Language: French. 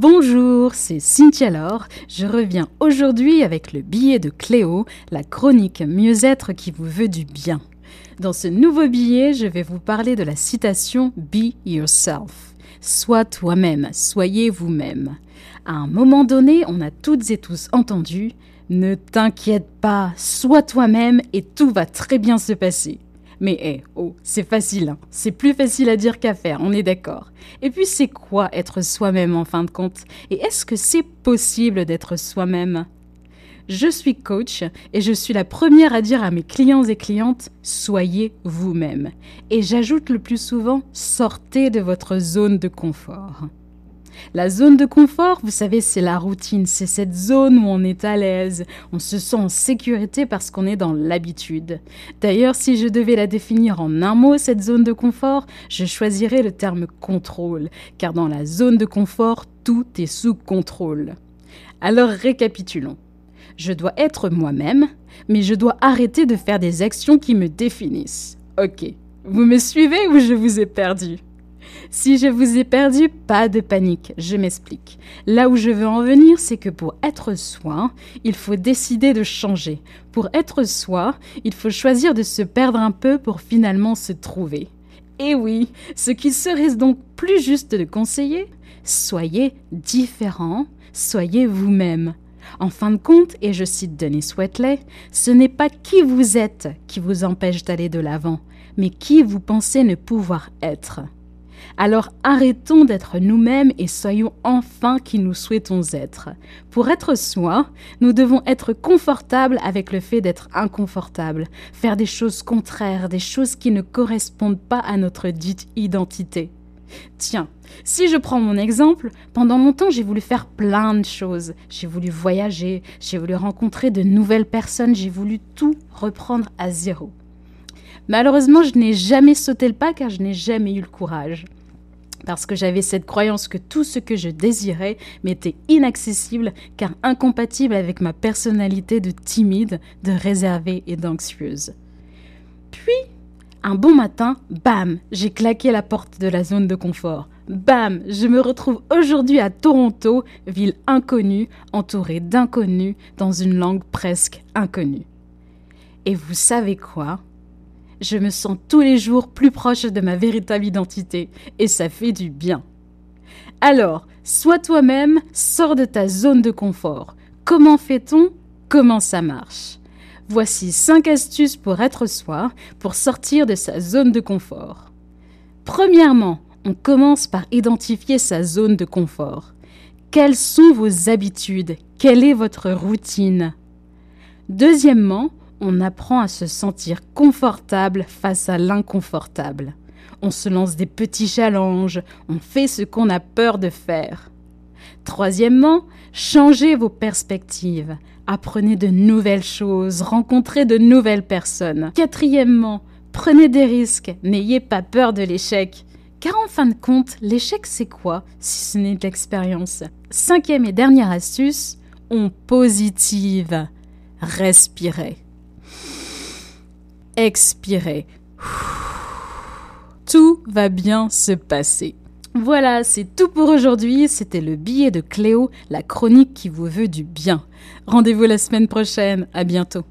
Bonjour, c'est Cynthia Laure. Je reviens aujourd'hui avec le billet de Cléo, la chronique mieux-être qui vous veut du bien. Dans ce nouveau billet, je vais vous parler de la citation Be yourself. Sois toi-même, soyez vous-même. À un moment donné, on a toutes et tous entendu Ne t'inquiète pas, sois toi-même et tout va très bien se passer. Mais hé, oh, c'est facile, hein. c'est plus facile à dire qu'à faire, on est d'accord. Et puis c'est quoi être soi-même en fin de compte? Et est-ce que c'est possible d'être soi-même? Je suis coach et je suis la première à dire à mes clients et clientes soyez vous-même. Et j'ajoute le plus souvent sortez de votre zone de confort. La zone de confort, vous savez, c'est la routine, c'est cette zone où on est à l'aise, on se sent en sécurité parce qu'on est dans l'habitude. D'ailleurs, si je devais la définir en un mot, cette zone de confort, je choisirais le terme contrôle, car dans la zone de confort, tout est sous contrôle. Alors récapitulons. Je dois être moi-même, mais je dois arrêter de faire des actions qui me définissent. Ok, vous me suivez ou je vous ai perdu? Si je vous ai perdu, pas de panique, je m'explique. Là où je veux en venir, c'est que pour être soi, il faut décider de changer. Pour être soi, il faut choisir de se perdre un peu pour finalement se trouver. Et oui, ce qui serait donc plus juste de conseiller, soyez différent, soyez vous-même. En fin de compte, et je cite Denis Wetley, ce n'est pas qui vous êtes qui vous empêche d'aller de l'avant, mais qui vous pensez ne pouvoir être. Alors arrêtons d'être nous-mêmes et soyons enfin qui nous souhaitons être. Pour être soi, nous devons être confortables avec le fait d'être inconfortable, faire des choses contraires, des choses qui ne correspondent pas à notre dite identité. Tiens, si je prends mon exemple, pendant longtemps j'ai voulu faire plein de choses. J'ai voulu voyager, j'ai voulu rencontrer de nouvelles personnes, j'ai voulu tout reprendre à zéro. Malheureusement, je n'ai jamais sauté le pas car je n'ai jamais eu le courage. Parce que j'avais cette croyance que tout ce que je désirais m'était inaccessible car incompatible avec ma personnalité de timide, de réservée et d'anxieuse. Puis, un bon matin, bam, j'ai claqué la porte de la zone de confort. Bam, je me retrouve aujourd'hui à Toronto, ville inconnue, entourée d'inconnus, dans une langue presque inconnue. Et vous savez quoi? Je me sens tous les jours plus proche de ma véritable identité et ça fait du bien. Alors, sois toi-même, sors de ta zone de confort. Comment fait-on? Comment ça marche? Voici 5 astuces pour être soi, pour sortir de sa zone de confort. Premièrement, on commence par identifier sa zone de confort. Quelles sont vos habitudes? Quelle est votre routine? Deuxièmement, on apprend à se sentir confortable face à l'inconfortable. On se lance des petits challenges, on fait ce qu'on a peur de faire. Troisièmement, changez vos perspectives. Apprenez de nouvelles choses, rencontrez de nouvelles personnes. Quatrièmement, prenez des risques, n'ayez pas peur de l'échec. Car en fin de compte, l'échec c'est quoi si ce n'est de l'expérience? Cinquième et dernière astuce, on positive. Respirez expirez. Tout va bien se passer. Voilà, c'est tout pour aujourd'hui. C'était le billet de Cléo, la chronique qui vous veut du bien. Rendez-vous la semaine prochaine. À bientôt.